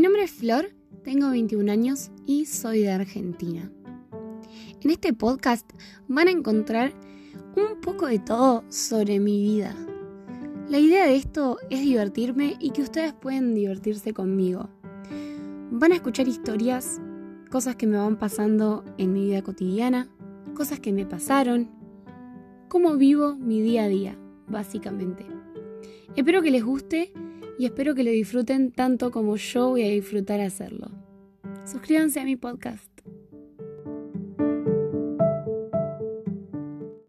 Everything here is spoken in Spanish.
Mi nombre es Flor, tengo 21 años y soy de Argentina. En este podcast van a encontrar un poco de todo sobre mi vida. La idea de esto es divertirme y que ustedes pueden divertirse conmigo. Van a escuchar historias, cosas que me van pasando en mi vida cotidiana, cosas que me pasaron, cómo vivo mi día a día, básicamente. Espero que les guste y espero que lo disfruten tanto como yo voy a disfrutar hacerlo. Suscríbanse a mi podcast.